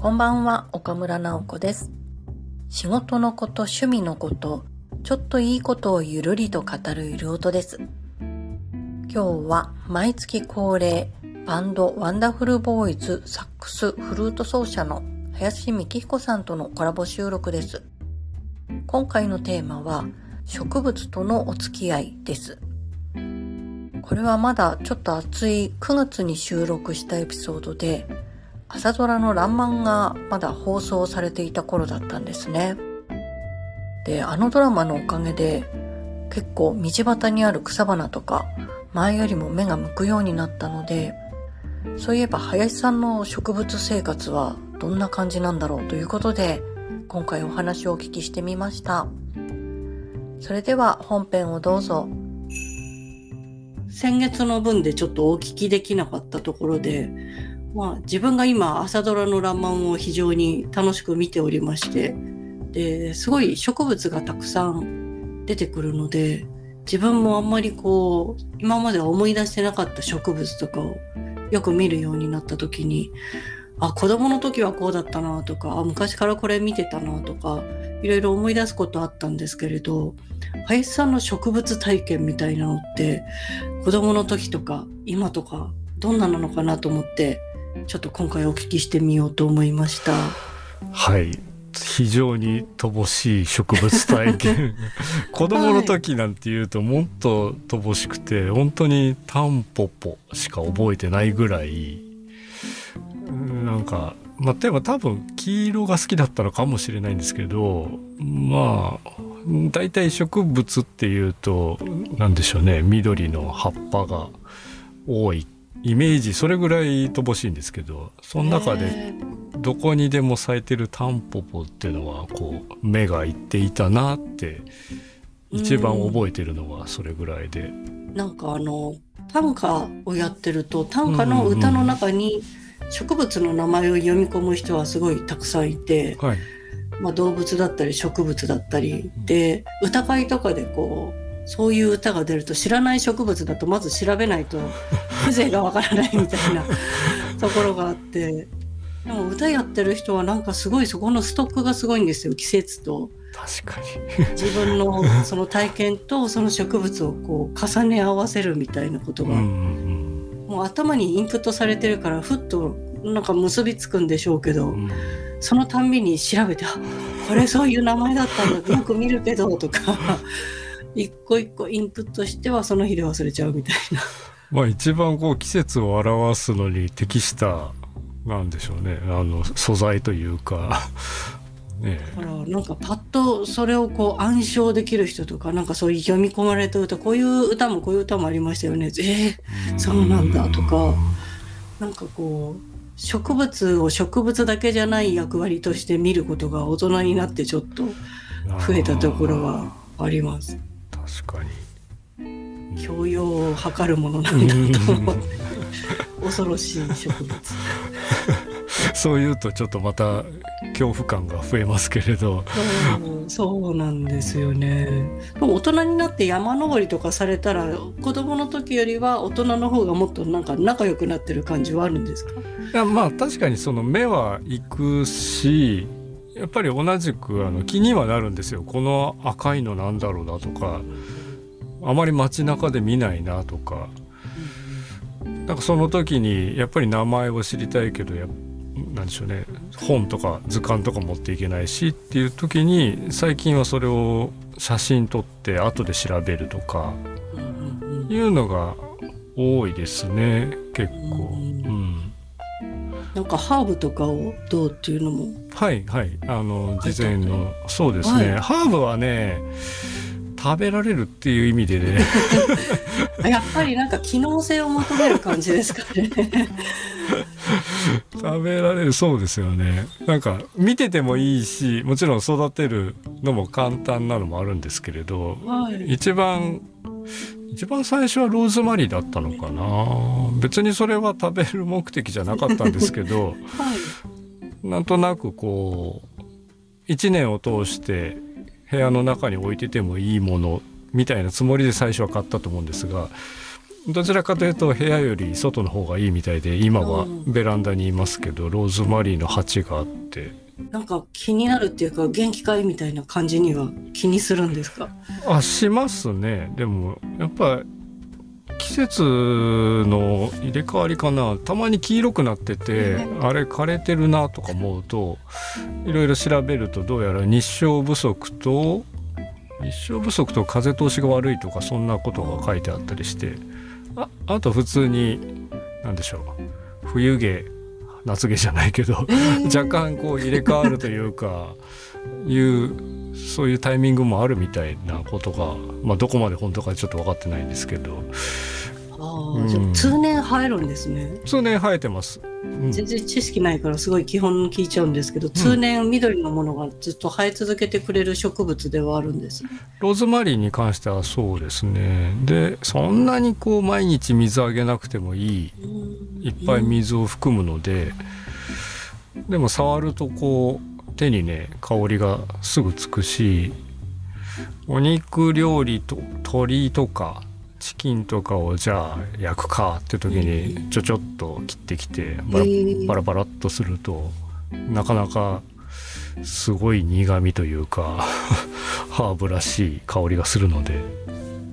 こんばんは、岡村直子です。仕事のこと、趣味のこと、ちょっといいことをゆるりと語るゆる音です。今日は毎月恒例、バンドワンダフルボーイズサックスフルート奏者の林幹彦さんとのコラボ収録です。今回のテーマは植物とのお付き合いです。これはまだちょっと暑い9月に収録したエピソードで朝ドラのらんまんがまだ放送されていた頃だったんですね。で、あのドラマのおかげで結構道端にある草花とか前よりも目が向くようになったので、そういえば林さんの植物生活はどんな感じなんだろうということで、今回お話をお聞きしてみました。それでは本編をどうぞ。先月の分でちょっとお聞きできなかったところで、まあ自分が今朝ドラのらんまんを非常に楽しく見ておりまして、で、すごい植物がたくさん出てくるので、自分もあんまりこう、今までは思い出してなかった植物とかをよく見るようになった時に、あ、子供の時はこうだったなとか、あ、昔からこれ見てたなとか、いろいろ思い出すことあったんですけれど、林さんの植物体験みたいなのって、子供の時とか今とかどんななのかなと思って、ちょっと今回お聞きしてみようと思いました。はい。非常に乏しい植物体験。子供の時なんていうともっと乏しくて本当にタンポポしか覚えてないぐらい。うんなんかまあでも多分黄色が好きだったのかもしれないんですけどまあ大体植物っていうと何でしょうね。緑の葉っぱが多いイメージそれぐらい乏しいんですけどその中でへどこにでも咲いてるタンポポっていうのはこう目がいっていたなって一番覚えてるのはそれぐらいで、ーなんかあの、短歌をやってると、短歌の歌の中に植物の名前を読み込む人はすごいたくさんいて、はい、まあ、動物だったり植物だったりで歌会とかでこうそういう歌が出ると知らない植物だとまず調べないと 風情がわからないみたいな ところがあって。でも歌やってる人はなんかすごいそこのストックがすごいんですよ季節と。確か自分のその体験とその植物をこう重ね合わせるみたいなことが、もう頭にインプットされてるからふっとなんか結びつくんでしょうけど、うん。そのたんびに調べて、あこれそういう名前だったんだ、よく見るけど、とか、一個一個インプットしてはその日で忘れちゃうみたいな。まあ一番こう季節を表すのに適したなんでしょうねあの素材というか ねだから、なんかパッとそれをこう暗唱できる人とか、なんかそういう読み込まれた歌、こういう歌もこういう歌もありましたよね。えーそうなんだとかなんかこう、植物を植物だけじゃない役割として見ることが大人になってちょっと増えたところはあります。確かに。教養を図るものなんだと思って 恐ろしい植物。そういうとちょっとまた恐怖感が増えますけれど。そうそうなんですよね。でも大人になって山登りとかされたら子供の時よりは大人の方がもっとなんか仲良くなってる感じはあるんですか？いやまあ確かにその目は行くしやっぱり同じくあの気にはなるんですよ。この赤いのなんだろうなとかあまり街中で見ないなとか。なんかその時にやっぱり名前を知りたいけどやなんでしょうね。本とか図鑑とか持っていけないしっていう時に最近はそれを写真撮って後で調べるとかうんうんいうのが多いですね。結構。うん。なんかハーブとかをどうっていうのもはいはい。あの事前のそうですね、はい。ハーブはね食べられるっていう意味でね。あやっぱりなんか機能性を求める感じですかね。食べられるそうですよね。なんか見ててもいいしもちろん育てるのも簡単なのもあるんですけれどはい。一番一番最初はローズマリーだったのかな。別にそれは食べる目的じゃなかったんですけど はいなんとなくこう一年を通して部屋の中に置いててもいいものみたいなつもりで最初は買ったと思うんですがどちらかというと部屋より外の方がいいみたいで今はベランダにいますけどローズマリーの鉢があって。なんか気になるっていうか元気かいみたいな感じには気にするんですか？あしますね。でもやっぱ季節の入れ替わりかな。たまに黄色くなっててあれ枯れてるなとか思うといろいろ調べるとどうやら日照不足と日照不足と風通しが悪いとかそんなことが書いてあったりしてああと普通に何でしょう冬毛夏毛じゃないけど、若干こう入れ替わるというかいうそういうタイミングもあるみたいなことが、まあ、どこまで本当かちょっと分かってないんですけど。あうん、通年生えるんですね。通年生えてます。うん、全然知識ないからすごい基本聞いちゃうんですけど、通年緑のものがずっと生え続けてくれる植物ではあるんです、ね、ローズマリーに関してはそうですね。で、そんなにこう毎日水あげなくてもいい、いっぱい水を含むので、でも触るとこう手にね香りがすぐつくし、お肉料理と鶏とかチキンとかをじゃあ焼くかって時にちょちょっと切ってきてバラバラバラっとするとなかなかすごい苦味というか ハーブらしい香りがするので。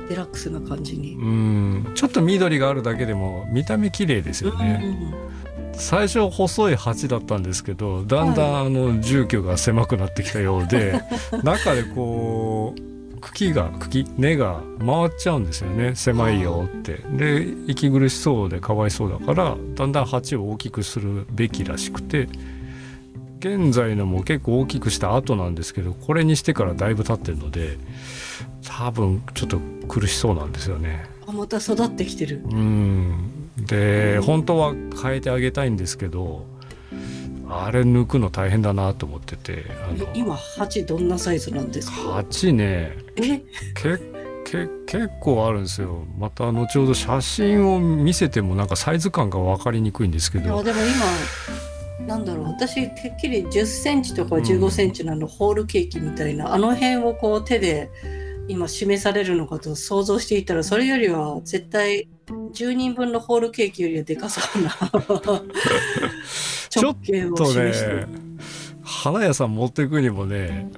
デラックスな感じに。うん。ちょっと緑があるだけでも見た目綺麗ですよね、最初細い鉢だったんですけどだんだんあの住居が狭くなってきたようで、中でこう茎が茎根が回っちゃうんですよね狭いよって。で息苦しそうでかわいそうだからだんだん鉢を大きくするべきらしくて現在のも結構大きくした後なんですけどこれにしてからだいぶ経ってるので多分ちょっと苦しそうなんですよね。あまた育ってきてる。うんで本当は変えてあげたいんですけどあれ抜くの大変だなと思ってて今鉢どんなサイズなんですか？鉢ねえ？けけ結構あるんですよ。また後ほど写真を見せてもなんかサイズ感が分かりにくいんですけど。でも今なんだろう私てっきり1 0センチとか1 5センチのホールケーキみたいな、うん、あの辺をこう手で今示されるのかと想像していたらそれよりは絶対10人分のホールケーキよりはでかそうな。ちょっとね花屋さん持っていくにもね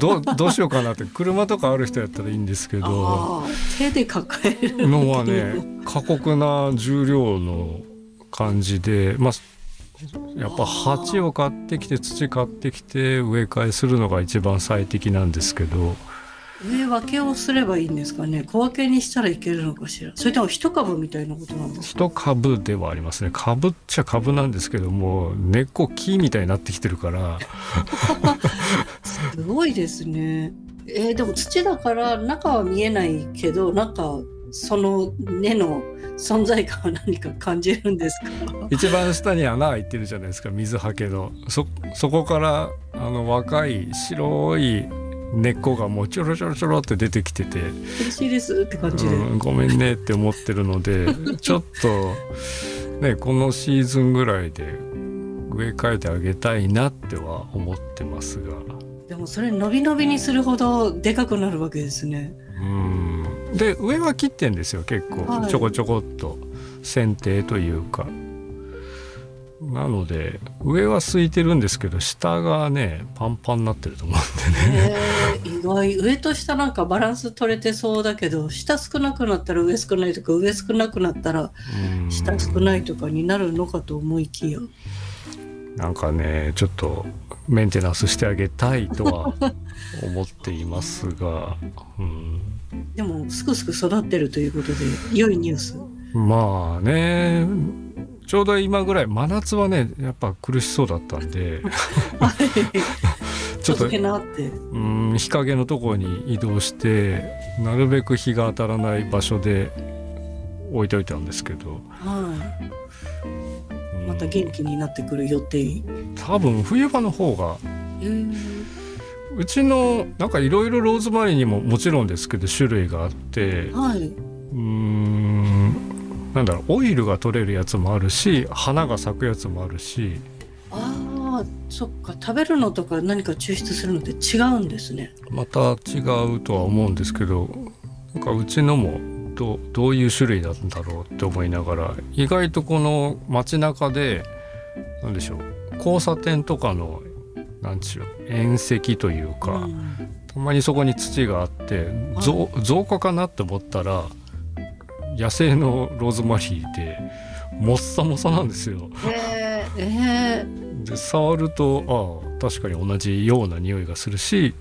どどうしようかなって車とかある人やったらいいんですけど手で抱える。のはね過酷な重量の感じでまあやっぱ鉢を買ってきて土買ってきて植え替えするのが一番最適なんですけど植え分けをすればいいんですかね。小分けにしたらいけるのかしら。それとも一株みたいなことなんですか？一株ではありますね。株っちゃ株なんですけども根っこ木みたいになってきてるから。すごいですね。えー、でも土だから中は見えないけどなんかその根の存在感は何か感じるんですか？一番下に穴開いてるじゃないですか。水はけの。そそこからあの若い白い根っこがもうちょろちょろちょろって出てきてて嬉しいですって感じで、うん、ごめんねって思ってるので ちょっとねこのシーズンぐらいで植え替えてあげたいなっては思ってますが。でもそれ伸び伸びにするほどでかくなるわけですね。うん。で上は切ってんですよ結構、はい、ちょこちょこっと剪定というかなので上は空いてるんですけど下がねパンパンになってると思うんでね、えー、意外。上と下なんかバランス取れてそうだけど下少なくなったら上少ないとか上少なくなったら下少ないとかになるのかと思いきや。なんかねちょっとメンテナンスしてあげたいとは 思っていますが、うん、でもすくすく育ってるということで良いニュース。まあねちょうど今ぐらい真夏はねやっぱ苦しそうだったんでちょっとうん日陰のところに移動してなるべく日が当たらない場所で置いといたんですけど、はい、また元気になってくる予定。多分冬場の方が、うちのなんかいろいろローズマリーにももちろんですけど種類があって、はい、うんなんだろうオイルが取れるやつもあるし花が咲くやつもあるし。あそっか。食べるのとか何か抽出するのって違うんですね。また違うとは思うんですけどなんかうちのもどどういう種類なんだろうって思いながら意外とこの街中で何でしょう交差点とかの何でしょう縁石というか、うん。たまにそこに土があって増増加かなって思ったら野生のローズマリーでもっさもさなんですよ。えー、えー。で触るとああ確かに同じような匂いがするし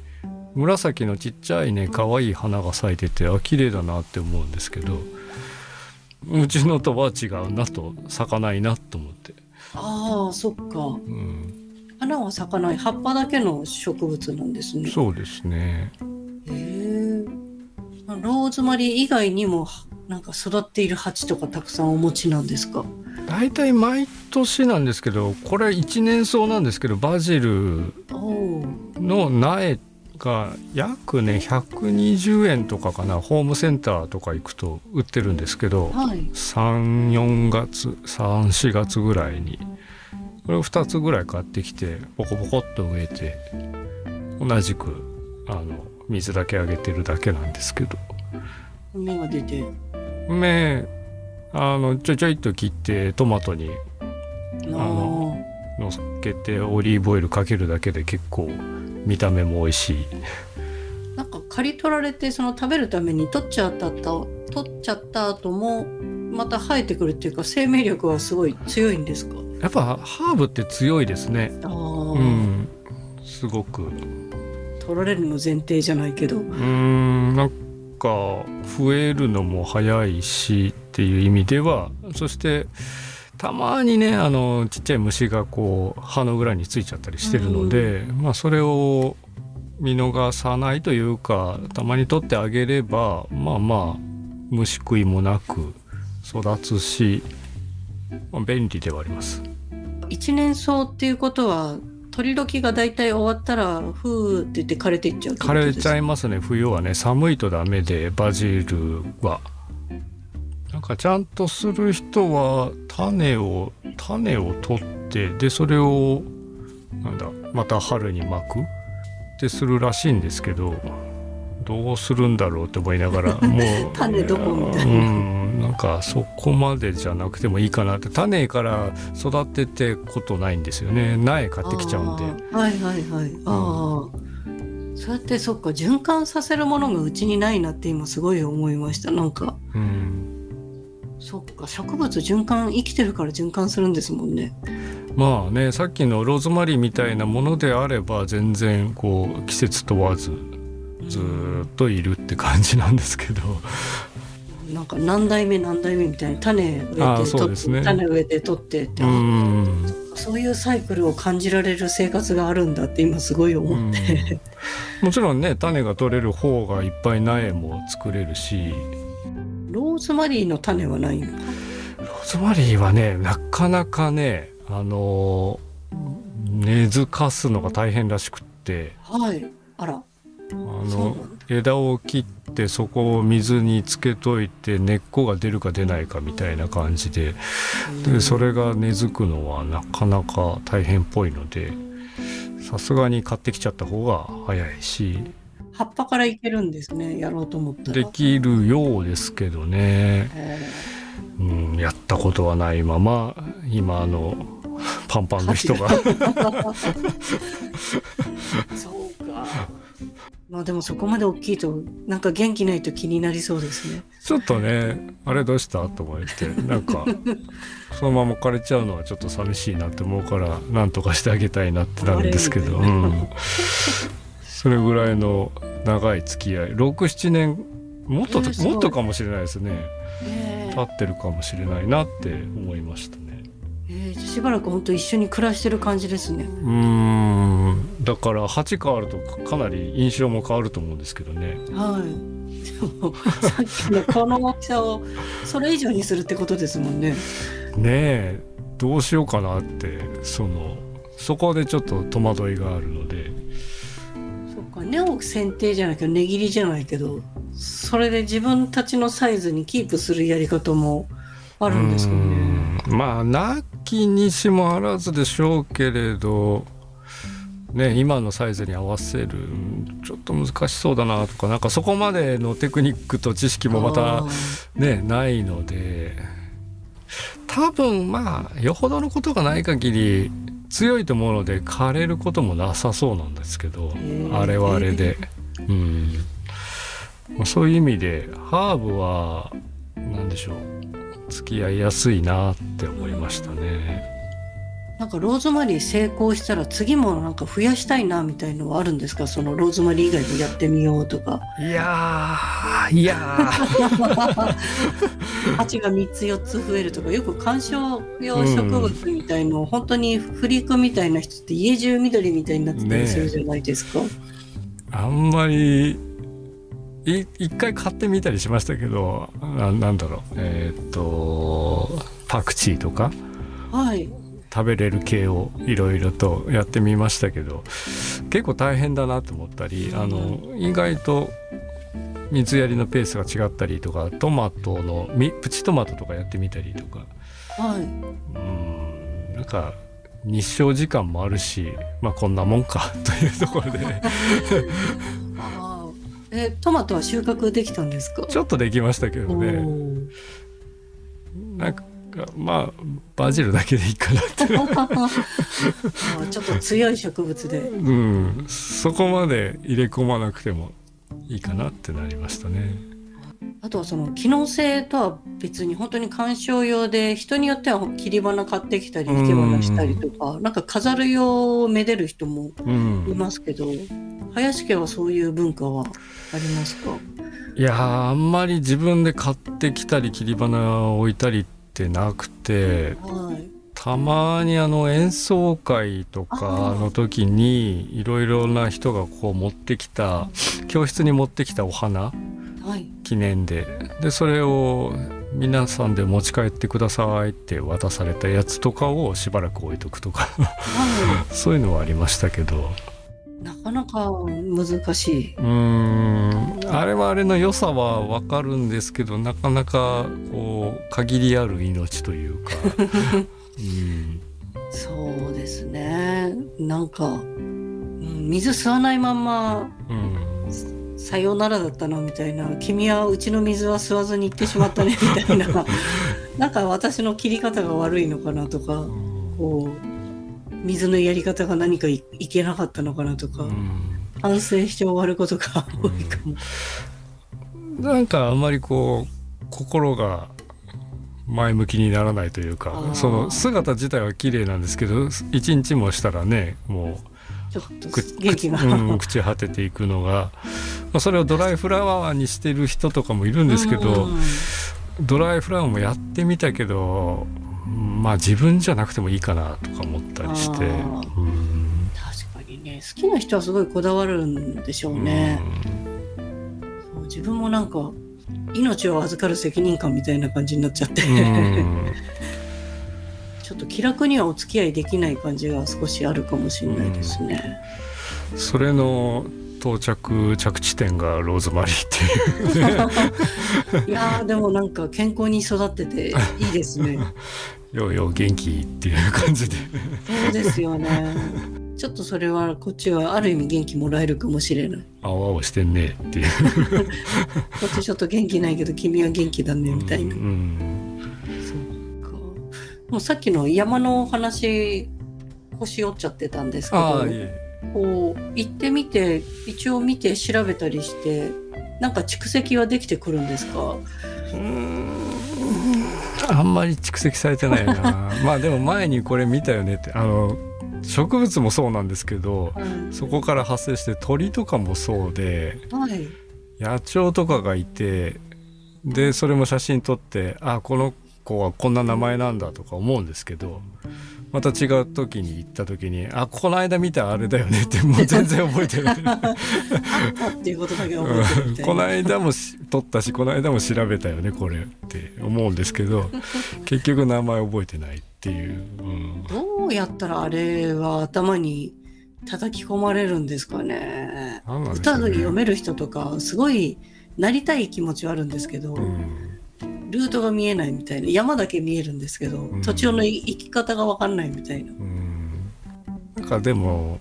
紫のちっちゃいね可愛い花が咲いててあ綺麗だなって思うんですけどうちのとは違うなと咲かないなと思って、ああそっか。うん、花は咲かない葉っぱだけの植物なんですね。そうですね。ローズマリー以外にもなんか育っている鉢とかたくさんお持ちなんですか？大体毎年なんですけどこれ一年草なんですけどバジルの苗が約ね120円とかかなホームセンターとか行くと売ってるんですけどはい。34月34月ぐらいにこれを2つぐらい買ってきてポコポコっと植えて同じくあの水だけあげてるだけなんですけど。芽が出て芽あのちょいちょいっと切ってトマトにあののっけてオリーブオイルかけるだけで結構見た目も美味しい。ーなんか刈り取られてその食べるために取っちゃったと取っちゃった後もまた生えてくるっていうか生命力はすごい強いんですか？やっぱハーブって強いですね。うん。すごく。取られるの前提じゃないけど。うーんなんか増えるのも早いしっていう意味ではそしてたまにねあのちっちゃい虫がこう葉の裏についちゃったりしてるので、まあそれを見逃さないというかたまに取ってあげればまあまあ虫食いもなく育つし、まあ、便利ではあります。一年草っていうことは取り時が大体終わったらふーって言って枯れていっちゃう枯れちゃいますね。冬はね寒いとダメでバジルは。なんかちゃんとする人は種を種を取ってでそれをなんだまた春に巻く。ってするらしいんですけど。どうするんだろうって思いながら もう種どこみたいな。うんなんかそこまでじゃなくてもいいかなって種から育ててことないんですよね。苗買ってきちゃうんで。はいはいはい。ああ、そうやってそっか循環させるものがうちにないなって今すごい思いました。なんか。うん。そっか植物循環生きてるから循環するんですもんね。まあねさっきのローズマリーみたいなものであれば全然こう季節問わずずーっといるって感じなんですけど、なんか何代目何代目みたいに種植えて取って、ね。種植えて取ってって、そういうサイクルを感じられる生活があるんだって今すごい思って、もちろんね種が取れる方がいっぱい苗も作れるし。ローズマリーの種はないローズマリーはねなかなかねあの根付かすのが大変らしくって。はい。あらあの枝を切ってそこを水につけといて根っこが出るか出ないかみたいな感じで。でそれが根付くのはなかなか大変っぽいのでさすがに買ってきちゃった方が早いし。葉っぱからいけるんですねやろうと思ったら。できるようですけどね、えうん、やったことはないまま今あのパンパンの人が。ー そうかまあでもそこまで大きいとなんか元気ないと気になりそうですね。ちょっとねあれどうした？と思ってなんか そのまま枯れちゃうのはちょっと寂しいなって思うからなんとかしてあげたいなってなるんですけど、うん、それぐらいの長い付き合い67年もっと、もっとかもしれないですね。え。経ってるかもしれないなって思いました。ね。えーしばらく本当一緒に暮らしてる感じですね。うーん。だから鉢変わるとかなり印象も変わると思うんですけどね。はい。でもさっきのこの大きさをそれ以上にするってことですもんね。ねえ。どうしようかなってそのそこでちょっと戸惑いがあるので。そっか。根を剪定じゃないけど根切りじゃないけどそれで自分たちのサイズにキープするやり方もあるんですかね。まあなきにしもあらずでしょうけれどね今のサイズに合わせるちょっと難しそうだなとかなんかそこまでのテクニックと知識もまたねないので多分まあよほどのことがない限り強いと思うので枯れることもなさそうなんですけどあれはあれで。うん。まあ、そういう意味でハーブは何でしょう付き合いやすいなって思いましたね。なんかローズマリー成功したら次もなんか増やしたいなみたいのはあるんですか？そのローズマリー以外でやってみようとか。いやいや鉢が3つ4つ増えるとかよく観賞用植物みたいの、うん、本当にフリークみたいな人って家中緑みたいになってたりするじゃないですか。ね、あんまり一回買ってみたりしましたけどななんだろう。えー、っとパクチーとか、はい、食べれる系をいろいろとやってみましたけど結構大変だなと思ったりあの意外と水やりのペースが違ったりとかトマトのプチトマトとかやってみたりとか、はい、うん。なんか日照時間もあるしまあこんなもんかというところで えトマトは収穫できたんですか？ちょっとできましたけどね。なんかまあバジルだけでいいかなって。ちょっと強い植物で。うん。そこまで入れ込まなくてもいいかなってなりましたねあとはその機能性とは別に本当に観賞用で人によっては切り花買ってきたり生け花したりとか、なんか飾る用をめでる人もいますけど、林家はそういう文化はありますか？いやあんまり自分で買ってきたり切り花を置いたりってなくて、はい、たまにあの演奏会とかの時にいろいろな人がこう持ってきた教室に持ってきたお花、はい、記念で。でそれを皆さんで持ち帰ってくださいって渡されたやつとかをしばらく置いとくとか。そういうのはありましたけど。なかなか難しい。うん。あれはあれの良さはわかるんですけどなかなかこう限りある命というか。うん、そうですね。なんか、うん、水吸わないまんま、うん、さようならだったのみたいな。君はうちの水は吸わずに行ってしまったねみたいな。なんか私の切り方が悪いのかなとか、うん、こう水のやり方が何かいけなかったのかなとか、うん、反省して終わることが多いかも。うん、なんかあんまりこう心が前向きにならないというかその姿自体は綺麗なんですけど一日もしたらねもう元気が、うん、朽ち果てていくのが、まあ、それをドライフラワーにしてる人とかもいるんですけど、ドライフラワーもやってみたけどまあ自分じゃなくてもいいかなとか思ったりして、うん、確かにね。好きな人はすごいこだわるんでしょうね、うん、自分もなんか命を預かる責任感みたいな感じになっちゃって。ちょっと気楽にはお付き合いできない感じが少しあるかもしれないですね、それの到着着地点がローズマリーっていう、いやでもなんか健康に育ってていいですね。ようよう元気っていう感じで。そうですよね。ちょっとそれはこっちはある意味元気もらえるかもしれない。青々してんねっていう。こっちちょっと元気ないけど君は元気だねみたいな、うんうん、そうかもうさっきの山の話腰折っちゃってたんですけどこう行ってみて一応見て調べたりしてなんか蓄積はできてくるんですか？うん。あんまり蓄積されてないな。まあでも前にこれ見たよねって。あの植物もそうなんですけど、はい、そこから発生して鳥とかもそうで、はい、野鳥とかがいてでそれも写真撮ってあこの子はこんな名前なんだとか思うんですけどまた違う時に行った時にあこの間見たあれだよねってもう全然覚えてない。っていうことだけ覚えてるこの間も撮ったしこの間も調べたよねこれって思うんですけど 結局名前覚えてないっていう、うん、どうやったらあれは頭に叩き込まれるんですかね、ね、歌で読める人とかすごいなりたい気持ちはあるんですけど、うんルートが見えないみたいな。山だけ見えるんですけど、途中の行き方が分かんないみたいな。なんかでも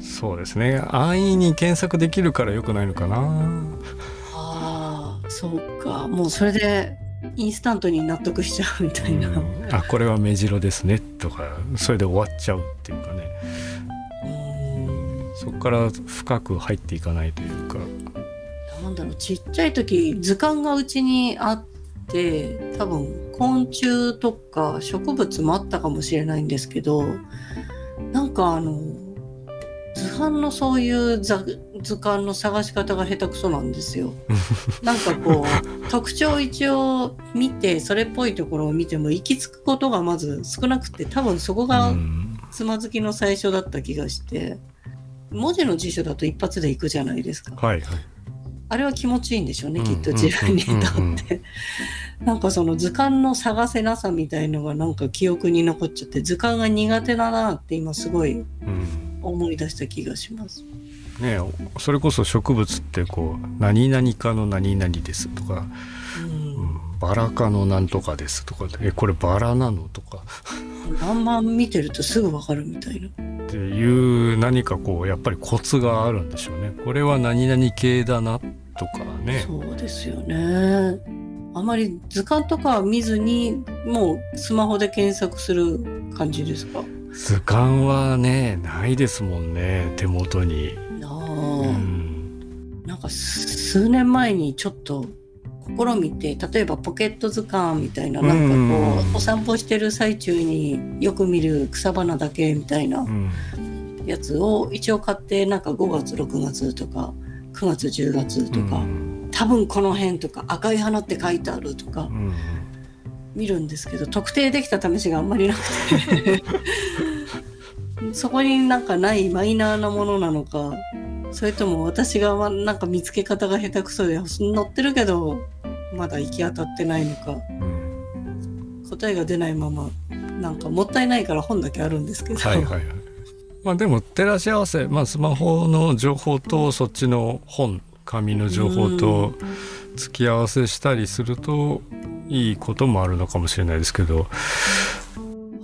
そうですね。安易に検索できるからよくないのかな。ああそうか。もうそれでインスタントに納得しちゃうみたいな、うん。あこれは目白ですね。とかそれで終わっちゃうっていうかね。うん。そこから深く入っていかないというかだろうちっちゃい時図鑑がうちにあって多分昆虫とか植物もあったかもしれないんですけどなんかあの図版のそういう図図鑑の探し方が下手くそなんですよ。なんかこう特徴を一応見てそれっぽいところを見ても行き着くことがまず少なくて多分そこがうんつまずきの最初だった気がして文字の辞書だと一発で行くじゃないですか。はいはいあれは気持ちいいんでしょうね、うんきっと自分にとうんうんって。なんかその図鑑の探せなさみたいのがなんか記憶に残っちゃって図鑑が苦手だなって今すごいうん思い出した気がします。ねそれこそ植物ってこう何々かの何々ですとか、うんうん、バラ科のなんとかですとかえこれバラなのとかあんま見てるとすぐわかるみたいな。っていう何かこうやっぱりコツがあるんでしょうねこれは何々系だなとかねそうですよね。あまり図鑑とかは見ずにもうスマホで検索する感じですか？図鑑はねないですもんね手元に。あうあ、んなんか数年前にちょっと試みて例えばポケット図鑑みたいななんかこうん。うお散歩してる最中によく見る草花だけみたいなうん。やつを一応買ってなんか5月6月とか9月10月とか、うん。多分この辺とか赤い花って書いてあるとかうん。見るんですけど特定できた試しがあんまりなくて。そこになんかないマイナーなものなのかそれとも私がまなんか見つけ方が下手くそで載ってるけどまだ行き当たってないのか。うん。答えが出ないままなんかもったいないから本だけあるんですけど、はいはいはい。まあでも照らし合わせ、まあ、スマホの情報とそっちの本紙の情報と付き合わせしたりするといいこともあるのかもしれないですけど、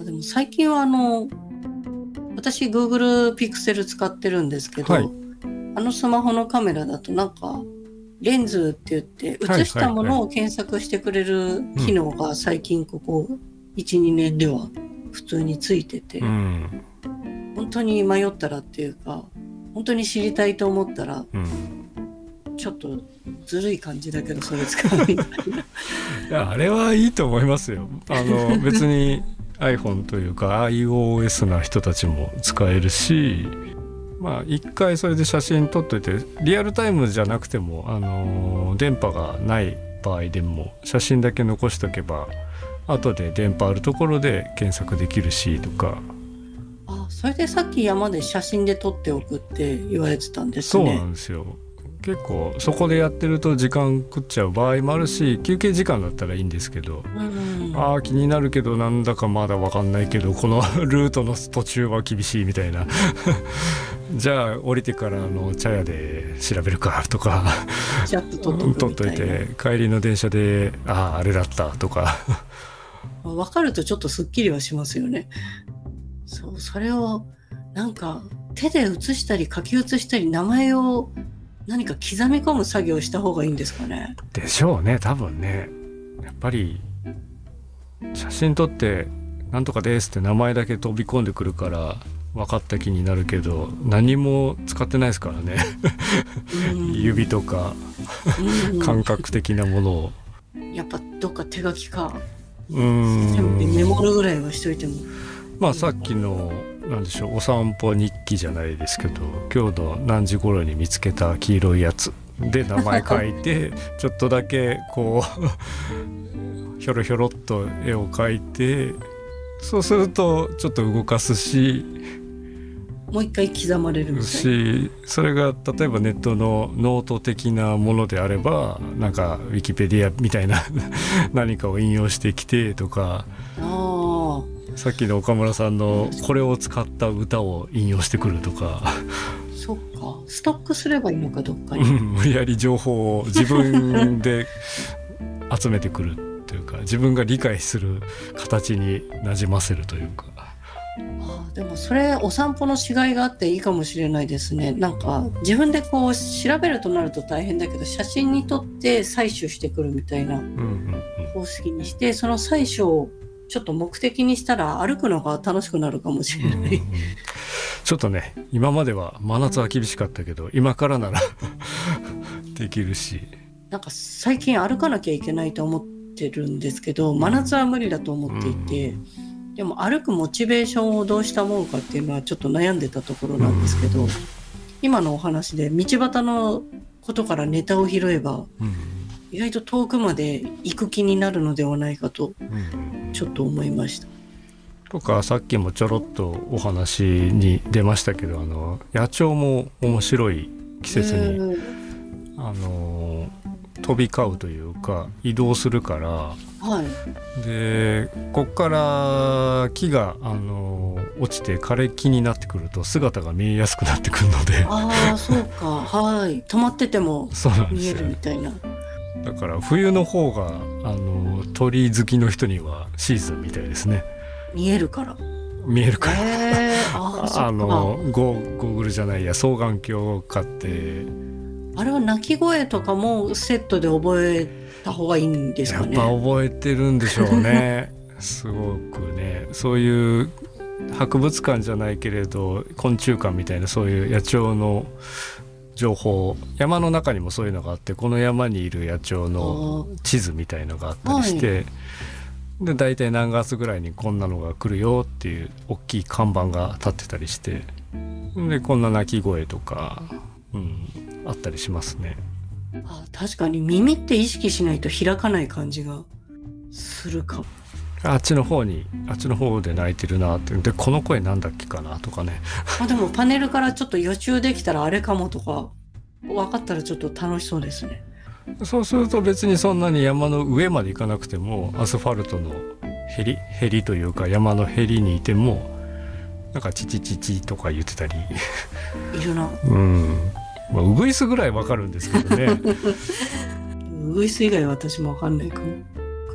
あでも最近はあの私 Google Pixel 使ってるんですけど、はい。あのスマホのカメラだとなんかレンズって言ってはい映したものを検索してくれる機能が最近ここ12年では普通についてて、うん本当に迷ったらっていうか本当に知りたいと思ったらうん、ちょっとずるい感じだけどそれ使うみたいな。あれはいいと思いますよ。あの別に iPhone というか iOS な人たちも使えるし。まあ一回それで写真撮っといてリアルタイムじゃなくても、あの電波がない場合でも写真だけ残しとけば後で電波あるところで検索できるしとか。あそれでさっき山で写真で撮っておくって言われてたんですそうね。なんですよ。結構そこでやってると時間食っちゃう場合もあるし休憩時間だったらいいんですけどうんああ気になるけどなんだかまだ分かんないけどこの ルートの途中は厳しいみたいなじゃあ降りてからの茶屋で調べるかとかちゃっと撮っととい。て帰りの電車であああれだったとか分かるとちょっとすっきりはしますよね。そうそれをなんか手で写したり書き写したり名前を何か刻み込む作業をした方がいいんですかね。でしょうね多分ねやっぱり写真撮って「なんとかです」って名前だけ飛び込んでくるから分かった気になるけど何も使ってないですからね。うん。指とかうん。感覚的なものを。やっぱどっか手書きか。うせめてメんモるぐらいはしといても。まあさっきのなんでしょうお散歩日記じゃないですけど今日の何時頃に見つけた黄色いやつで名前書いて ちょっとだけこうひょろひょろっと絵を描いてそうするとちょっと動かすしもう一回刻まれる。しそれが例えばネットのノート的なものであればなんかウィキペディアみたいな 何かを引用してきてとか。あさっきの岡村さんのこれを使った歌を引用してくるとか、あそっか。ストックすればいいのかどっかうに。ん無理やり情報を自分で集めてくるというか自分が理解する形になじませるというかあでもそれお散歩のしがいがあっていいかもしれないですね。なんか自分でこう調べるとなると大変だけど写真に撮って採取してくるみたいなうんうん方式にしてその採取をちょっと目的にしたら歩くのが楽しくなるかもしれない。うんうんうん。ちょっとね今までは真夏は厳しかったけど今からなら できるし。なんか最近歩かなきゃいけないと思ってるんですけど真夏は無理だと思っていて、でも歩くモチベーションをどうしたもんかっていうのはちょっと悩んでたところなんですけど、今のお話で道端のことからネタを拾えばうん。意外と遠くまで行く気になるのではないかとうん。ちょっと思いました。とかさっきもちょろっとお話に出ましたけどあの野鳥も面白い季節に、にあの飛び交うというか移動するからはい。でこっから木があの落ちて枯れ木になってくると姿が見えやすくなってくるので。ああそうか。はい。止まってても見えるみたいな。だから冬の方があの鳥好きの人にはシーズンみたいですね。見えるから。見えるから。へえあああのゴーゴーグルじゃないや双眼鏡を買って。あれは鳴き声とかもセットで覚えた方がいいんですやっかね。ぱ覚えてるんでしょうね すごくねそういう博物館じゃないけれど昆虫館みたいなそういう野鳥の情報山の中にもそういうのがあってこの山にいる野鳥の地図みたいのがあったりして、で大体何月ぐらいにこんなのが来るよっていう大きい看板が立ってたりしてでこんな鳴き声とか、うん、あったりしますね。あ確かに耳って意識しないと開かない感じがするかも。あっちの方にあっちの方で鳴いてるなってでこの声なんだっけかなとかね あでもパネルからちょっと予習できたらあれかもとか分かったらちょっと楽しそうですね。そうすると別にそんなに山の上まで行かなくてもアスファルトのへりへりというか山のへりにいてもなんかチチチチとか言ってたりいるな。うんまあウグイスぐらいわかるんですけどねウグイス以外は私も分かんないかも。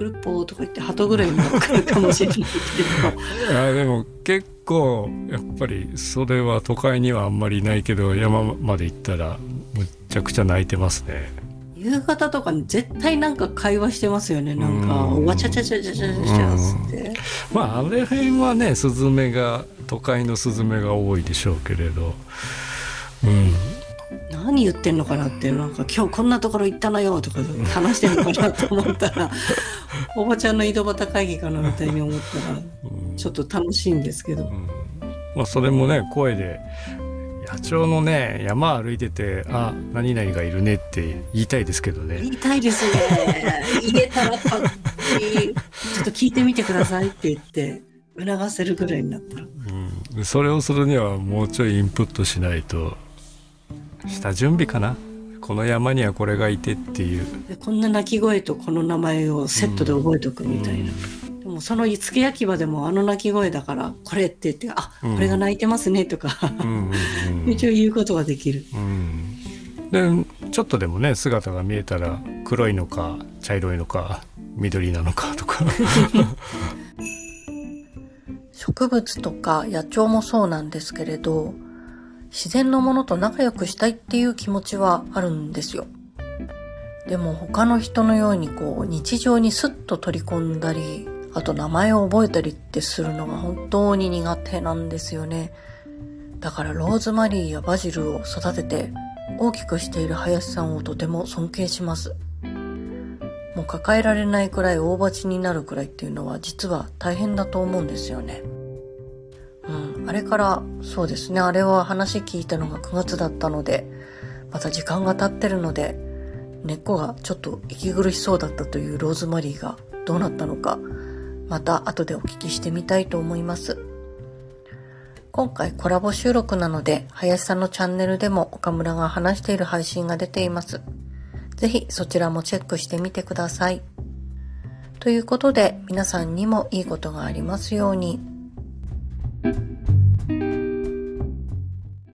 クルッポーとか言って鳩ぐらいも分かるかもしれないけど。いやでも結構やっぱりそれは都会にはあんまりいないけど山まで行ったらむっちゃくちゃ泣いてますね。夕方とかに絶対なんか会話してますよね。なんか、うんわちゃちゃちゃちゃちゃちゃちゃつって。まああれ辺はねスズメが都会のスズメが多いでしょうけれど、うん、何言ってんのかなってなんか今日こんなところ行ったのよとか話してんのかなと思ったら おばちゃんの井戸端会議かなみたいに思ったらうん。ちょっと楽しいんですけど。うん。まあそれもね声で野鳥のね山歩いてて「あ何々がいるね」って言いたいですけどね。言いたいですね。言えたらかっこいいちょっと聞いてみてくださいって言って促せるぐらいになったら。うん。でそれをするにはもうちょいインプットしないと下準備かな。この山にはこれがいてっていう。でこんな鳴き声とこの名前をセットで覚えておくみたいな、でもその付け焼き場でもあの鳴き声だからこれって言ってあうん。これが鳴いてますねとか、うんうんうん。一応言うことができる。うん、でちょっとでもね姿が見えたら黒いのか茶色いのか緑なのかとか。植物とか野鳥もそうなんですけれど自然のものと仲良くしたいっていう気持ちはあるんですよ。でも他の人のようにこう日常にスッと取り込んだりあと名前を覚えたりってするのが本当に苦手なんですよね。だからローズマリーやバジルを育てて大きくしている林さんをとても尊敬します。もう抱えられないくらい大鉢になるくらいっていうのは実は大変だと思うんですよね。あれからそうですね、あれは話聞いたのが9月だったので、また時間が経ってるので、根っこがちょっと息苦しそうだったというローズマリーがどうなったのか、また後でお聞きしてみたいと思います。今回コラボ収録なので、林さんのチャンネルでも岡村が話している配信が出ています。ぜひそちらもチェックしてみてください。ということで皆さんにもいいことがありますように。